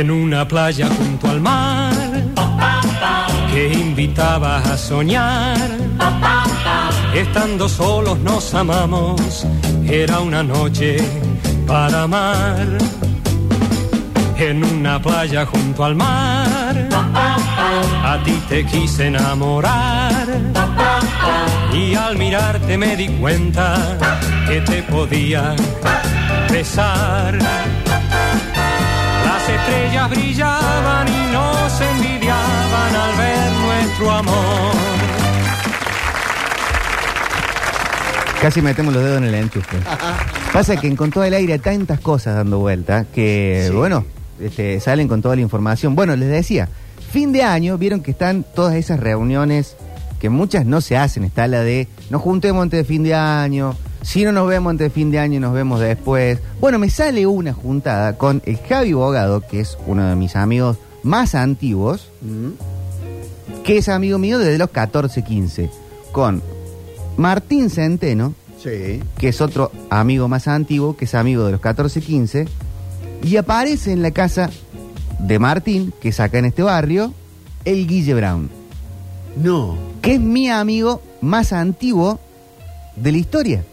en una playa junto al mar que invitaba a soñar. Estando solos nos amamos, era una noche para amar. En una playa junto al mar, a ti te quise enamorar. Y al mirarte me di cuenta que te podía besar. Las estrellas brillaban y nos envidiaban al ver nuestro amor. Casi metemos los dedos en el enchufe. Pasa que con todo el aire hay tantas cosas dando vuelta que, Sí. bueno, este, salen con toda la información. Bueno, les decía, fin de año, vieron que están todas esas reuniones que muchas no se hacen. Está la de nos juntemos antes de fin de año. Si no nos vemos antes de fin de año, nos vemos después. Bueno, me sale una juntada con el Javi Bogado, que es uno de mis amigos más antiguos, Mm, que es amigo mío desde los 14, 15, con Martín Centeno, Sí. que es otro amigo más antiguo, que es amigo de los 14, 15, y aparece en la casa de Martín, que es acá en este barrio, el Guille Brown, No, que es mi amigo más antiguo de la historia.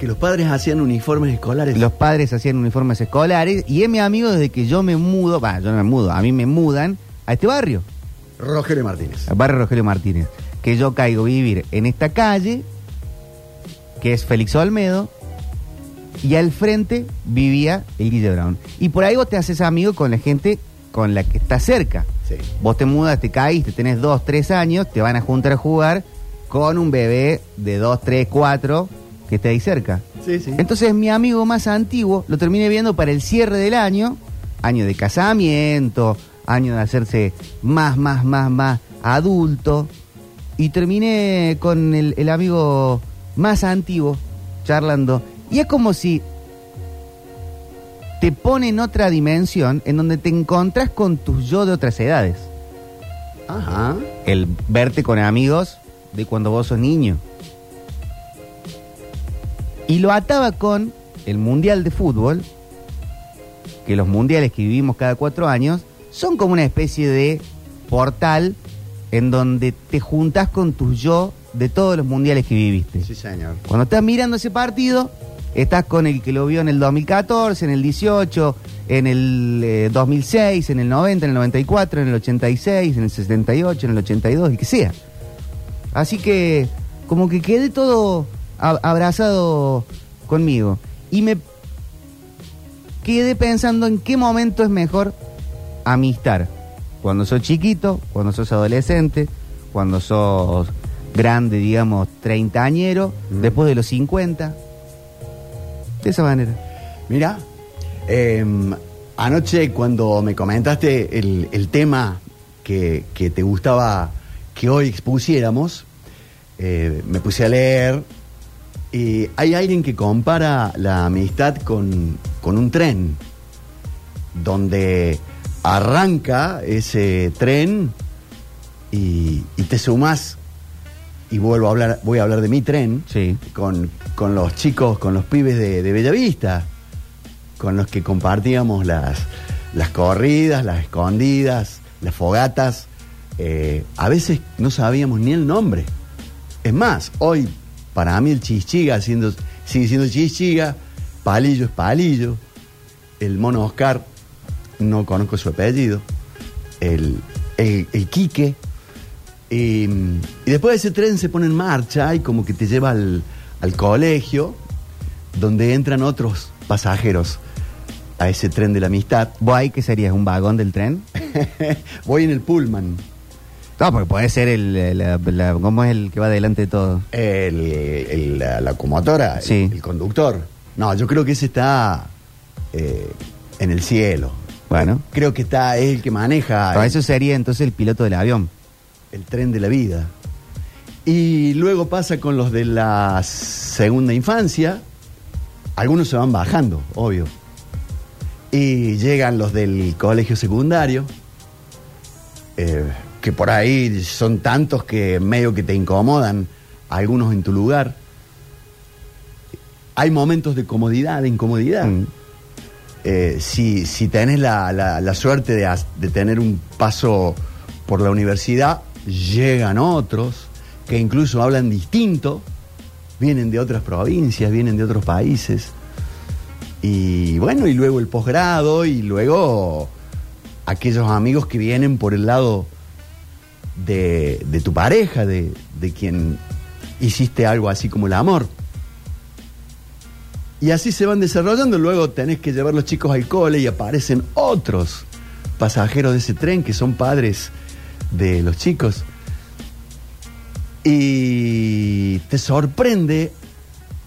Que los padres hacían uniformes escolares. Los padres hacían uniformes escolares y es mi amigo desde que yo me mudo, va, yo no me mudo, a mí me mudan a este barrio, Rogelio Martínez. al barrio Rogelio Martínez, que yo caigo a vivir en esta calle, que es Félix Olmedo, y al frente vivía el Guille Brown. Y por ahí vos te haces amigo con la gente con la que está cerca. Sí. Vos te mudas, te caíste, tenés dos, tres años, te van a juntar a jugar con un bebé de dos, tres, cuatro que está ahí cerca. Sí, sí. Entonces mi amigo más antiguo lo terminé viendo para el cierre del año, año de casamiento, año de hacerse más, más, más, más adulto. Y terminé con el, el amigo más antiguo charlando. Y es como si te pone en otra dimensión en donde te encontrás con tus yo de otras edades. Ajá. El verte con amigos de cuando vos sos niño. Y lo ataba con el Mundial de Fútbol, que los mundiales que vivimos cada cuatro años son como una especie de portal en donde te juntas con tus yo de todos los mundiales que viviste. Sí, señor. Cuando estás mirando ese partido, estás con el que lo vio en el 2014, en el 18, en el eh, 2006, en el 90, en el 94, en el 86, en el 78, en el 82, el que sea. Así que como que quedé todo abrazado conmigo. Y me quedé pensando en qué momento es mejor amistar. Cuando sos chiquito, cuando sos adolescente, cuando sos grande, digamos, treintañero, Mm. después de los 50. De esa manera. Mira, eh, anoche cuando me comentaste el, el tema que, que te gustaba que hoy expusiéramos, eh, me puse a leer y hay alguien que compara la amistad con, con un tren, donde arranca ese tren y, y te sumas y vuelvo a hablar, voy a hablar de mi tren Sí. con, con los chicos, con los pibes de, de Bellavista, con los que compartíamos las, las corridas, las escondidas, las fogatas. Eh, a veces no sabíamos ni el nombre. Es más, hoy para mí el chichiga siendo, sigue siendo chichiga, palillo es palillo, el mono Oscar, no conozco su apellido, el, el, el Quique. Y, y después ese tren se pone en marcha y como que te lleva al, al colegio, donde entran otros pasajeros a ese tren de la amistad. ¿Vos ahí qué serías? ¿Un vagón del tren? Voy en el Pullman, No, porque puede ser el, el- la- la- ¿cómo es el que va delante de todo? el, el- la locomotora, el- Sí. el, conductor. No, yo creo que ese está eh, en el cielo. Bueno. Creo que está, es el que maneja el, eso sería entonces el piloto del avión. el tren de la vida. Y luego pasa con los de la segunda infancia. Algunos se van bajando, obvio. Y llegan los del colegio secundario, eh, que por ahí son tantos que medio que te incomodan, algunos en tu lugar. Hay momentos de comodidad, de incomodidad. Mm. eh, si, si tenés la, la- la suerte de, de tener un paso por la universidad, llegan otros que incluso hablan distinto, vienen de otras provincias, vienen de otros países. Y bueno, y luego el posgrado y luego aquellos amigos que vienen por el lado de, de tu pareja, de, de quien hiciste algo así como el amor. Y así se van desarrollando. Luego tenés que llevar los chicos al cole y aparecen otros pasajeros de ese tren que son padres de los chicos. Y te sorprende,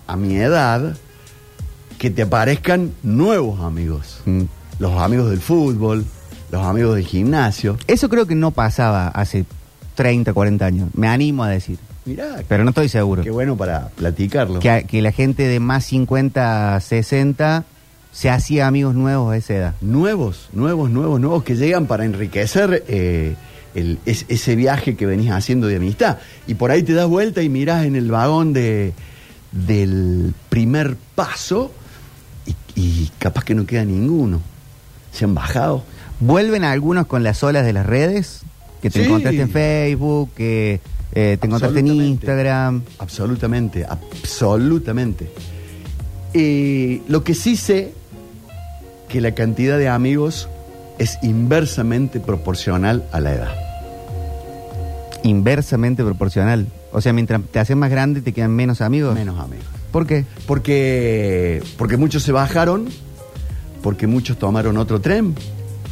a mi edad, que te aparezcan nuevos amigos. Mm. Los amigos del fútbol, los amigos del gimnasio. Eso creo que no pasaba hace 30, 40 años. Me animo a decir. Mirá, Pero no estoy seguro. qué bueno para platicarlo. Que, que la gente de más 50, 60 se hacía amigos nuevos a esa edad. nuevos, nuevos, nuevos, nuevos que llegan para enriquecer eh, el- es- ese viaje que venís haciendo de amistad. Y por ahí te das vuelta y mirás en el vagón de, del primer paso y, y capaz que no queda ninguno. Se han bajado. Vuelven algunos con las olas de las redes, que te Sí. encontraste en Facebook, que eh, te encontraste en Absolutamente. Instagram. Absolutamente, absolutamente. Y lo que sí sé, que la cantidad de amigos es inversamente proporcional a la edad. Inversamente proporcional. O sea, mientras te haces más grande te quedan menos amigos. Menos amigos. ¿Por qué? Porque, porque muchos se bajaron, porque muchos tomaron otro tren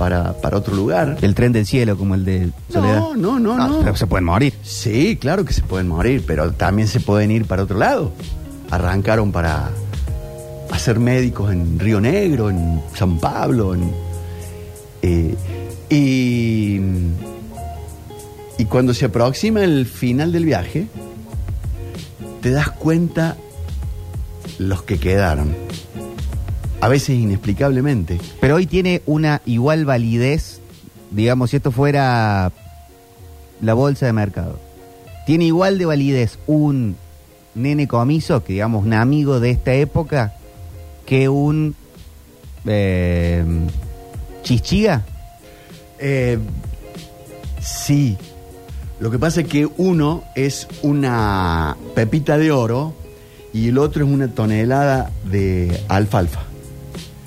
para, para otro lugar. El tren del cielo, como el de Soledad. No, no, no, Ah, no. Pero se pueden morir. Sí, claro que se pueden morir, pero también se pueden ir para otro lado. Arrancaron para hacer médicos en Río Negro, en San Pablo, en, eh, y, y cuando se aproxima el final del viaje, te das cuenta los que quedaron. A veces inexplicablemente. Pero hoy tiene una igual validez, digamos, si esto fuera la bolsa de mercado. Tiene igual de validez un nene comiso, que digamos un amigo de esta época, que un eh, chichiga. Eh, sí. Lo que pasa es que uno es una pepita de oro y el otro es una tonelada de alfalfa.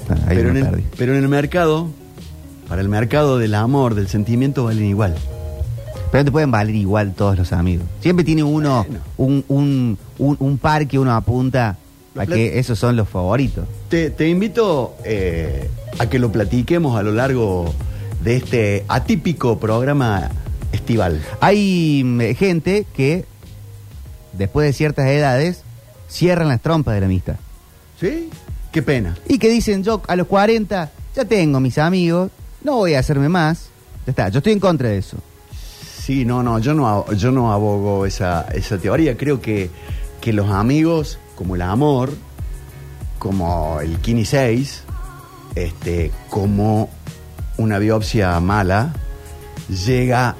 Ah, ahí Pero en, el, perdí. pero en el mercado, para el mercado del amor, del sentimiento, valen igual. Pero te pueden valer igual todos los amigos. Siempre tiene uno Bueno. un, un, un, un par que uno apunta a plat- que esos son los favoritos. Te, te invito eh, a que lo platiquemos a lo largo de este atípico programa estival. Hay mm, gente que, después de ciertas edades, cierran las trompas de la amistad. ¿Sí? Qué pena. Y que dicen, yo a los 40 ya tengo mis amigos, no voy a hacerme más. Ya está, yo estoy en contra de eso. Sí, no, no, yo no, yo no abogo esa, esa teoría. Creo que, que los amigos, como el amor, como el Kini 6, este, como una biopsia mala, llega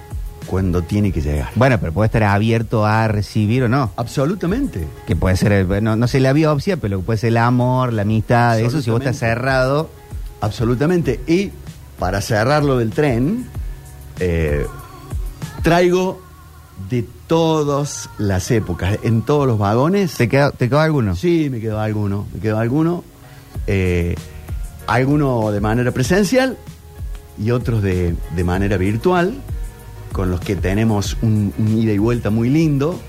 cuando tiene que llegar. Bueno, pero puede estar abierto a recibir o no. Absolutamente. Que puede ser, el- no, no sé la biopsia, pero puede ser el amor, la amistad, eso si vos estás cerrado. Absolutamente. Y para cerrarlo del tren, eh, traigo de todas las épocas, en todos los vagones. ¿Te quedó, ¿Te quedó alguno? Sí, me quedó alguno, me quedó alguno. Eh, alguno de manera presencial y otros de, de manera virtual, con los que tenemos un, un ida y vuelta muy lindo.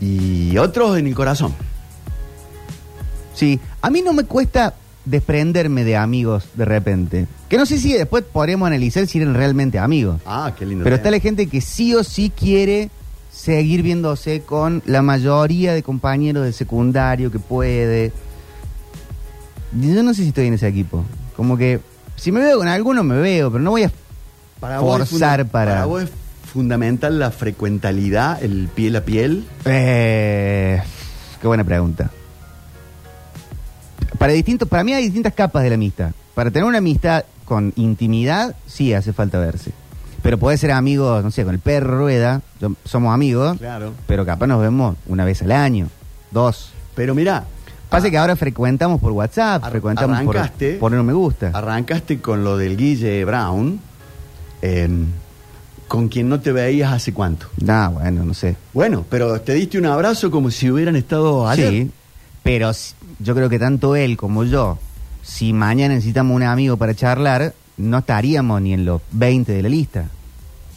Y otros en el corazón. Sí, a mí no me cuesta desprenderme de amigos de repente. Que no sé si después podremos analizar si eran realmente amigos. Ah, qué lindo. Pero tema. está la gente que sí o sí quiere seguir viéndose con la mayoría de compañeros de secundario que puede. Yo no sé si estoy en ese equipo. Como que si me veo con alguno, me veo, pero no voy a Para vos forzar funda- para... vos es fundamental la frecuentalidad, el piel a piel. Eh, qué buena pregunta. Para distintos, para mí hay distintas capas de la amistad. Para tener una amistad con intimidad, sí hace falta verse. Pero puede ser amigos, no sé, con el perro rueda, yo- somos amigos, Claro. pero capaz nos vemos una vez al año, dos. Pero mirá, Pasa que ahora frecuentamos por WhatsApp, frecuentamos por arrancaste. poner un me gusta. Arrancaste con lo del Guille Brown, eh, con quien no te veías hace cuánto. No, bueno, no sé. Bueno, pero te diste un abrazo como si hubieran estado ayer. Sí, pero yo creo que tanto él como yo, si mañana necesitamos un amigo para charlar, no estaríamos ni en los 20 de la lista.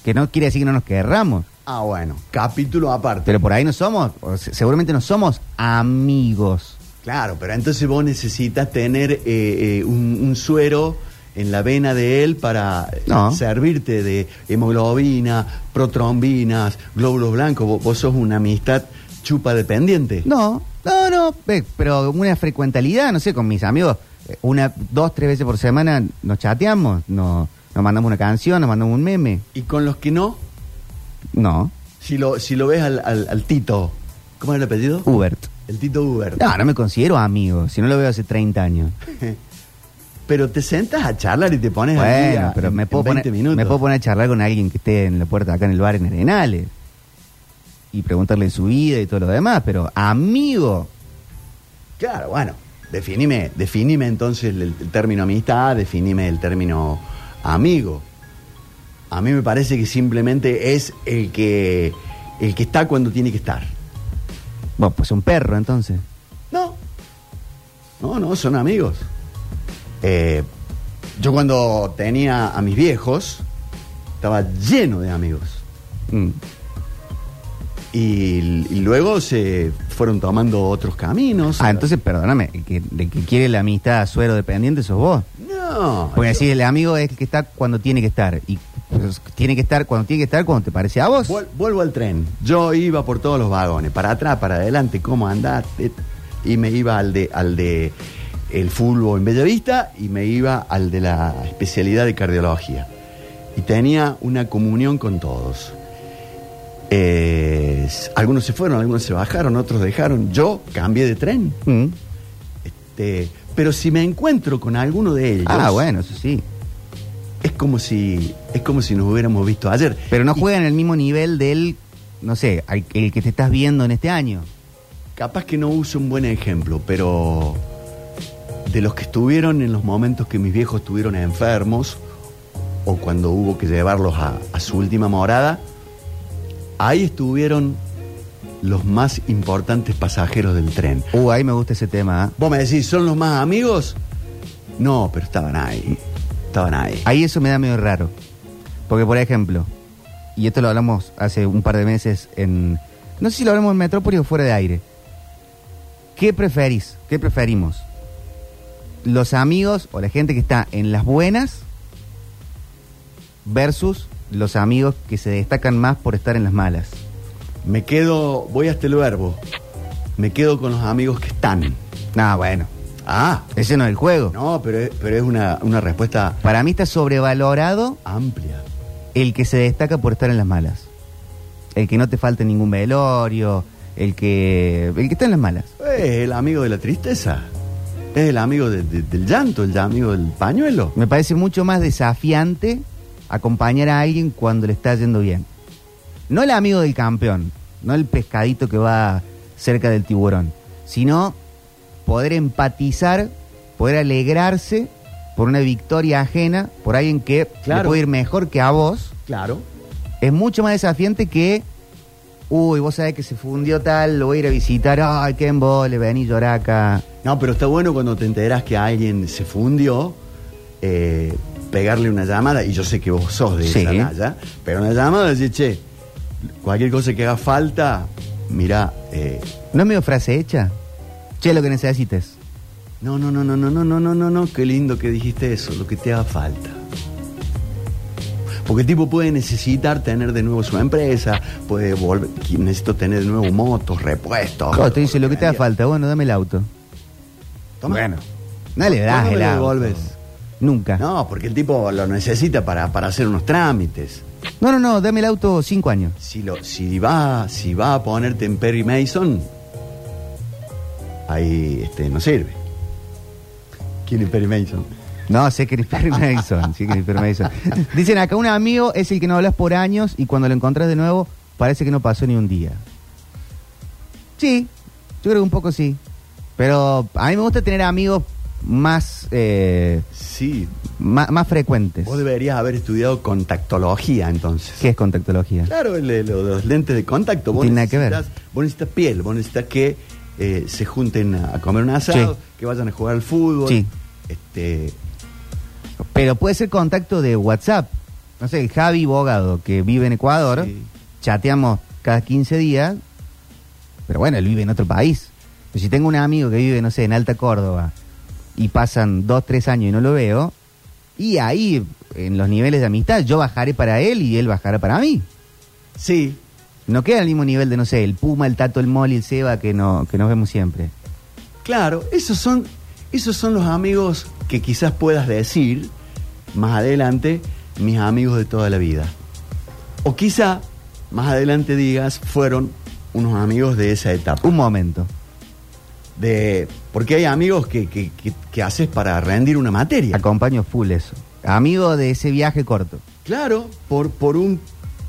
Que no quiere decir que no nos querramos, Ah, bueno, capítulo aparte. pero por ahí no somos, seguramente no somos amigos. Claro, pero entonces vos necesitas tener eh, eh, un, un suero en la vena de él para eh, No. servirte de hemoglobina, protrombinas, glóbulos blancos. Vos, vos sos una amistad chupa dependiente. No, no, no, ve, pero una frecuentalidad, no sé, con mis amigos, eh, una, dos, tres veces por semana nos chateamos, no, nos mandamos una canción, nos mandamos un meme. Y con los que no, No, si lo, si lo ves al, al- al Tito, ¿cómo es el apellido? Hubert. El Tito Uber. No, no me considero amigo, si no lo veo hace 30 años. Pero te sentas a charlar y te pones al Bueno, día pero en- me en puedo, 20 poner, minutos. me puedo poner a charlar con alguien que esté en la puerta acá en el bar en Arenales y preguntarle su vida y todo lo demás, pero amigo, Claro, bueno, definime, definime entonces el, el término amistad, definime el término amigo. A mí me parece que simplemente es el que el que está cuando tiene que estar. bueno, pues un perro entonces. No, no, no, son amigos. Eh, yo cuando tenía a mis viejos, estaba lleno de amigos. Mm. Y, y luego se fueron tomando otros caminos. Ah, entonces perdóname, el que, quiere la amistad suero dependiente sos vos. No. Porque así el amigo es el que está cuando tiene que estar. Y pues, tiene que estar cuando tiene que estar cuando te parece a vos. Vuel- vuelvo al tren. Yo iba por todos los vagones, para atrás, para adelante, cómo andaste. Y me iba al de, al de el fútbol en Bellavista y me iba al de la especialidad de cardiología. Y tenía una comunión con todos. Eh, algunos se fueron, algunos se bajaron, otros dejaron. Yo cambié de tren. Mm. Este, pero si me encuentro con alguno de ellos, Ah, bueno, eso sí. es como si es como si nos hubiéramos visto ayer. Pero no Y- juega en el mismo nivel del, no sé, el que te estás viendo en este año. Capaz que no uso un buen ejemplo, pero de los que estuvieron en los momentos que mis viejos estuvieron enfermos o cuando hubo que llevarlos a, a su última morada, ahí estuvieron los más importantes pasajeros del tren. Uh, ahí me gusta ese tema. ¿ah? Vos me decís, ¿son los más amigos? No, pero estaban ahí. Estaban ahí. Ahí eso me da medio raro. Porque, por ejemplo, y esto lo hablamos hace un par de meses en... No sé si lo hablamos en Metrópolis o fuera de aire. ¿Qué preferís? ¿Qué preferimos? ¿Los amigos o la gente que está en las buenas versus los amigos que se destacan más por estar en las malas? Me quedo, voy hasta el verbo. Me quedo con los amigos que están. Ah, bueno. Ah, Ese no es el juego. no, pero es, pero es una, una respuesta Para mí está sobrevalorado amplia. el que se destaca por estar en las malas. El que no te falte ningún velorio, el que el que está en las malas. Es el amigo de la tristeza. Es el amigo de- de- del llanto, el amigo del pañuelo. Me parece mucho más desafiante acompañar a alguien cuando le está yendo bien. No el amigo del campeón, no el pescadito que va cerca del tiburón, sino poder empatizar, poder alegrarse por una victoria ajena, por alguien que le Claro. puede ir mejor que a vos. Claro. es mucho más desafiante que, uy, vos sabés que se fundió tal, lo voy a ir a visitar, ay, qué embole, vení llorar acá. No, pero está bueno cuando te enteras que alguien se fundió, eh, pegarle una llamada, y yo sé que vos sos de Sí. esa talla, pero una llamada decir, che, cualquier cosa que haga falta, mira, eh, ¿No es medio frase hecha? Che, lo que necesites. no, no, no, no, no, no, no, no, no, no, qué lindo que dijiste eso, lo que te haga falta. Porque el tipo puede necesitar tener de nuevo su empresa, puede volver, necesito tener de nuevo motos, repuestos. Claro, te dice lo que te haga falta, bueno, dame el auto. Toma. Bueno, no le das ¿Cuándo me el auto. devolves? Nunca. No. No, porque el tipo lo necesita para, para hacer unos trámites. no, no, dame el auto cinco años. Si, lo, si, va, si va a ponerte en Perry Mason, ahí este, no sirve. ¿Quién es Perry Mason? No, sé Perry Mason, sí Perry Mason. Dicen acá, un amigo es el que no hablas por años y cuando lo encontrás de nuevo parece que no pasó ni un día. Sí, yo creo que un poco sí. Pero a mí me gusta tener amigos más, eh, Sí, más, más frecuentes. vos deberías haber estudiado contactología entonces. ¿Qué es contactología? Claro, el de lo- los lentes de contacto. No tiene nada que ver. Vos necesitas piel, vos necesitas que eh, se junten a, a comer un asado, Sí. que vayan a jugar al fútbol. Sí. Este, Pero puede ser contacto de WhatsApp. No sé, el Javi Bogado, que vive en Ecuador, Sí. chateamos cada 15 días, pero bueno, él vive en otro país. Pero si tengo un amigo que vive, no sé, en Alta Córdoba, y pasan dos, tres años y no lo veo, y ahí, en los niveles de amistad, yo bajaré para él y él bajará para mí. sí, No queda al mismo nivel de, no sé, el Puma, el Tato, el Moli, el Seba, que, no, que nos vemos siempre. claro, esos son, esos son los amigos que quizás puedas decir más adelante, mis amigos de toda la vida. O quizá más adelante digas, fueron unos amigos de esa etapa. Un momento. De, porque hay amigos que, que, que- que haces para rendir una materia. Acompaño full eso. Amigo de ese viaje corto. Claro, por, por, un,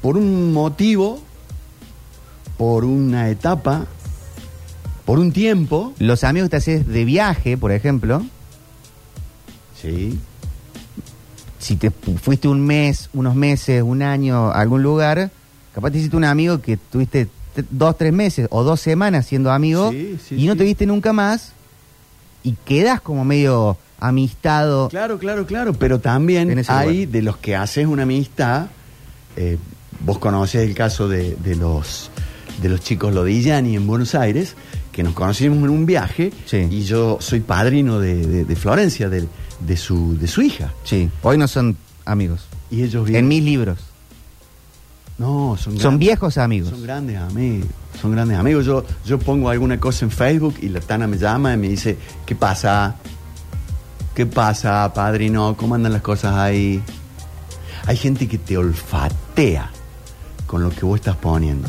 por un motivo, por una etapa, por un tiempo. Los amigos que te haces de viaje, por ejemplo, Sí. Si te fu- fuiste un mes, unos meses, un año a algún lugar, capaz te hiciste un amigo que tuviste dos, tres meses o dos semanas siendo amigo Sí, sí, y no sí. te viste nunca más y quedas como medio amistado. Claro, claro, claro. Pero también hay de los que haces una amistad. eh, vos conocés el caso de, de los de los chicos Lodillani en Buenos Aires, que nos conocimos en un viaje y yo soy padrino de, de- de Florencia, de, de su, de su hija. Sí, hoy no son amigos. Y ellos viven- En mis libros. No, son, Son viejos amigos. Son grandes amigos, son grandes amigos. Yo, yo pongo alguna cosa en Facebook y la Tana me llama y me dice, ¿qué pasa? ¿Qué pasa, padrino? ¿Cómo andan las cosas ahí? Hay gente que te olfatea con lo que vos estás poniendo.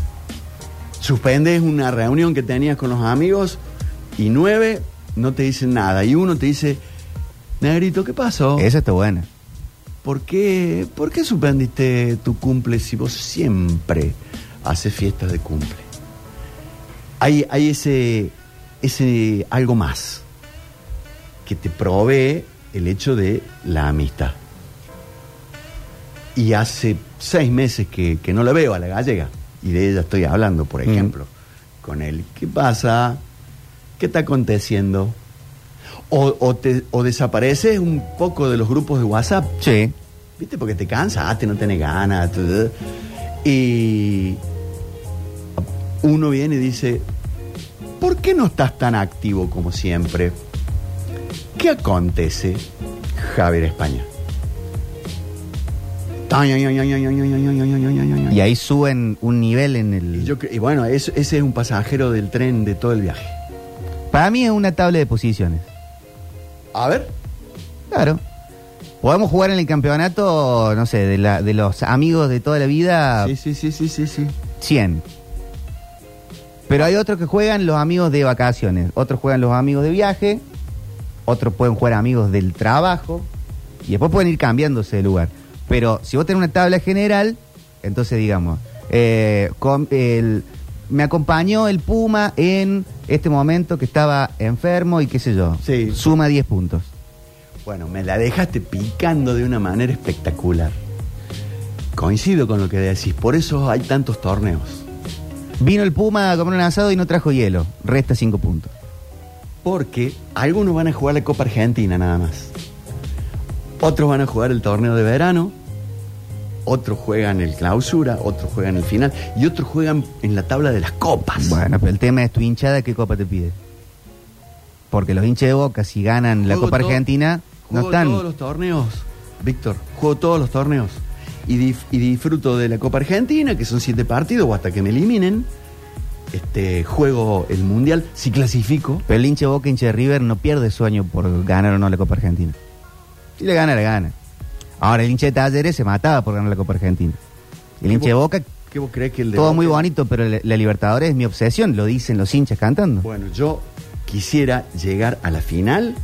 Suspendes una reunión que tenías con los amigos y nueve no te dicen nada. Y uno te dice, Negrito, ¿qué pasó? Esa está buena. ¿Por qué, ¿Por qué suspendiste tu cumple si vos siempre haces fiestas de cumple? Hay, hay ese, ese algo más que te provee el hecho de la amistad. Y hace seis meses que, que no la veo a la gallega, y de ella estoy hablando, por Mm. ejemplo, con él. ¿Qué pasa? ¿Qué está aconteciendo? O, o, te, o desapareces un poco de los grupos de WhatsApp. Sí. ¿Viste? Porque te cansaste, no tenés ganas. Y uno viene y dice, ¿por qué no estás tan activo como siempre? ¿Qué acontece, Javier España? Y ahí suben un nivel en Y, el... yo y bueno, ese es un pasajero del tren de todo el viaje. Para mí es una tabla de posiciones. A ver. Claro. Podemos jugar en el campeonato, no sé, de, la, de los amigos de toda la vida, Sí, sí, sí, sí, sí, sí. 100. Pero hay otros que juegan los amigos de vacaciones, otros juegan los amigos de viaje, otros pueden jugar amigos del trabajo, y después pueden ir cambiándose de lugar. Pero si vos tenés una tabla general, entonces digamos, eh, con- el- me acompañó el Puma en este momento que estaba enfermo y qué sé yo, Sí. suma 10 puntos. Bueno, me la dejaste picando de una manera espectacular. Coincido con lo que decís, por eso hay tantos torneos. Vino el Puma a comer un asado y no trajo hielo, resta 5 puntos. Porque algunos van a jugar la Copa Argentina nada más. Otros van a jugar el torneo de verano. Otros juegan el clausura, otros juegan el final y otros juegan en la tabla de las copas. Bueno, pero el tema es tu hinchada, ¿qué copa te pide? Porque los hinchas de Boca, si ganan la Juego Copa Argentina, no Juego están... todos los torneos, Víctor. Juego todos los torneos. Y, dif- y disfruto de la Copa Argentina, que son siete partidos, o hasta que me eliminen. Este, juego el Mundial, si clasifico. Pero el hincha de Boca, hincha de River, no pierde sueño por ganar o no la Copa Argentina. Si le gana, le gana. Ahora, el hincha de Talleres se mataba por ganar la Copa Argentina. El hincha de Boca, ¿Qué vos crees que el de todo Boca- muy bonito, pero la, la Libertadores es mi obsesión, lo dicen los hinchas cantando. Bueno, yo quisiera llegar a la final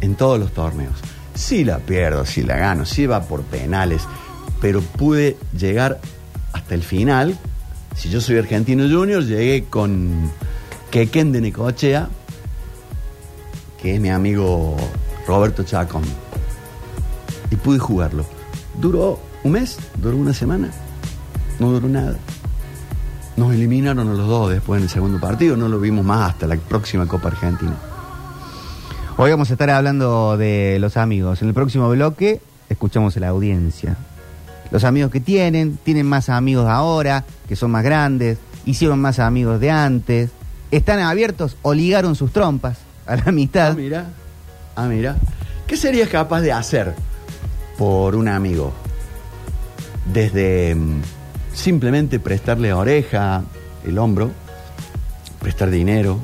en todos los torneos. Si la pierdo, si la gano, si va por penales, pero pude llegar hasta el final. Si yo soy argentino junior, llegué con Quequén de Necochea que es mi amigo Roberto Chacón. Y pude jugarlo. Duró un mes, duró una semana, no duró nada. Nos eliminaron a los dos después en el segundo partido, no lo vimos más hasta la próxima Copa Argentina. Hoy vamos a estar hablando de los amigos. En el próximo bloque escuchamos a la audiencia. Los amigos que tienen, tienen más amigos ahora, que son más grandes, hicieron más amigos de antes, están abiertos o ligaron sus trompas a la Ah, mitad. mira, ah, mira. ¿Qué serías capaz de hacer por un amigo? Desde mm, simplemente prestarle oreja, el hombro, prestar dinero,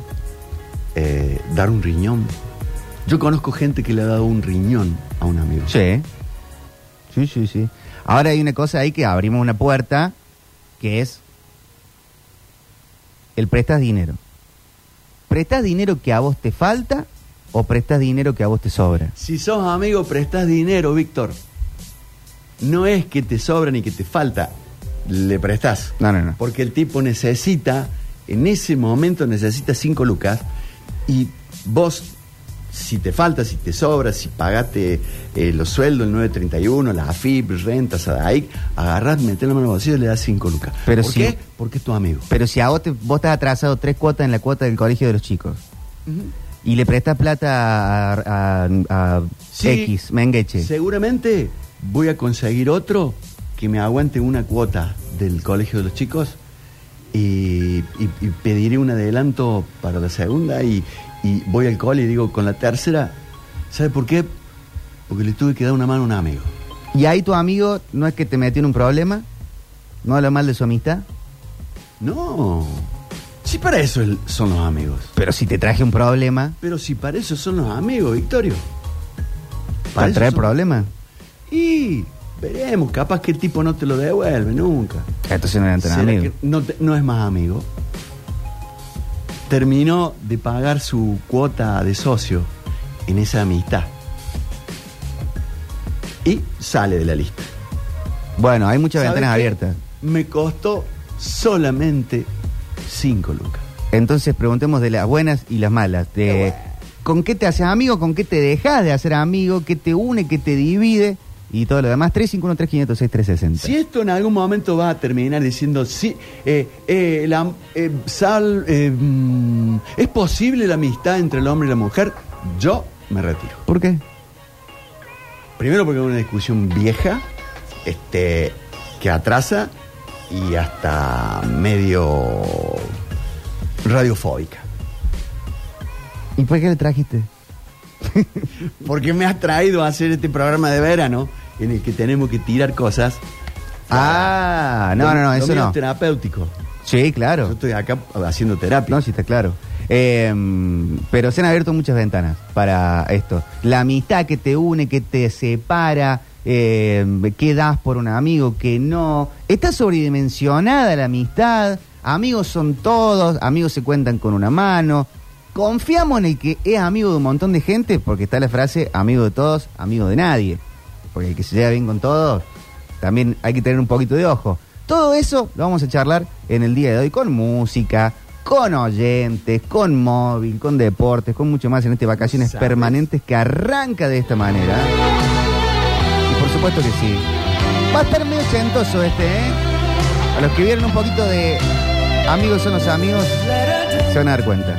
eh, dar un riñón. Yo conozco gente que le ha dado un riñón a un amigo. Sí. Sí, sí, sí. Ahora hay una cosa ahí que abrimos una puerta que es el prestas dinero. ¿Prestas dinero que a vos te falta o prestas dinero que a vos te sobra? Si sos amigo, prestas dinero, Víctor. No es que te sobra ni que te falta, le prestás. No, no, no. Porque el tipo necesita, en ese momento necesita cinco lucas y vos, si te falta, si te sobra, si pagaste eh, los sueldos, el 931, la AFIP, rentas, ADAIC, agarrás, metés la mano en el bolsillo y le das cinco lucas. Pero ¿Por si- qué? Porque es tu amigo. Pero si a vos, te, vos estás atrasado tres cuotas en la cuota del colegio de los chicos y le prestas plata a, a- a Sí. X, Mengeche, Seguramente voy a conseguir otro que me aguante una cuota del colegio de los chicos y, y- y pediré un adelanto para la segunda y, y voy al cole y digo, con la tercera, ¿sabe por qué? Porque le tuve que dar una mano a un amigo. y ahí tu amigo no es que te metió en un problema, no habla mal de su amistad, No, si para eso el- son los amigos. pero si te traje un problema, Pero si para eso son los amigos, Victorio. ¿para eso traer son- problemas? Y veremos, capaz que el tipo no te lo devuelve nunca. Entonces no eran tan ¿Será amigos. que no, te- no es más amigo? Terminó de pagar su cuota de socio en esa amistad. Y sale de la lista. Bueno, hay muchas ¿Sabe ventanas qué? abiertas. Me costó solamente 5 lucas. Entonces preguntemos de las buenas y las malas. De bueno. ¿Con qué te haces amigo? ¿Con qué te dejas de hacer amigo? ¿Qué te une? ¿Qué te divide? Y todo lo demás. 351-3506-360. Si esto en algún momento va a terminar diciendo, sí, eh, eh, la- eh, sal, mm, ¿es posible la amistad entre el hombre y la mujer? Yo me retiro. ¿Por qué? Primero porque es una discusión vieja, este, que atrasa y hasta medio radiofóbica. ¿Y por qué le trajiste? Porque me has traído a hacer este programa de verano en el que tenemos que tirar cosas. Ah, no, no, no, eso no. es terapéutico. Sí, Yo claro. estoy acá haciendo terapia. No, sí está claro. Eh, pero se han abierto muchas ventanas para esto. La amistad que te une, que te separa, eh, qué das por un amigo, que no. Está sobredimensionada la amistad. Amigos son todos, amigos se cuentan con una mano. Confiamos en el que es amigo de un montón de gente, porque está la frase amigo de todos, amigo de nadie. Porque el que se lleva bien con todos, también hay que tener un poquito de ojo. Todo eso lo vamos a charlar en el día de hoy con música, con oyentes, con móvil, con deportes, con mucho más en este vacaciones ¿Sabes? permanentes que arranca de esta manera. Supuesto que sí. Va a estar medio ochentoso este, ¿eh? A los que vieron un poquito de Amigos son los amigos, se van a dar cuenta.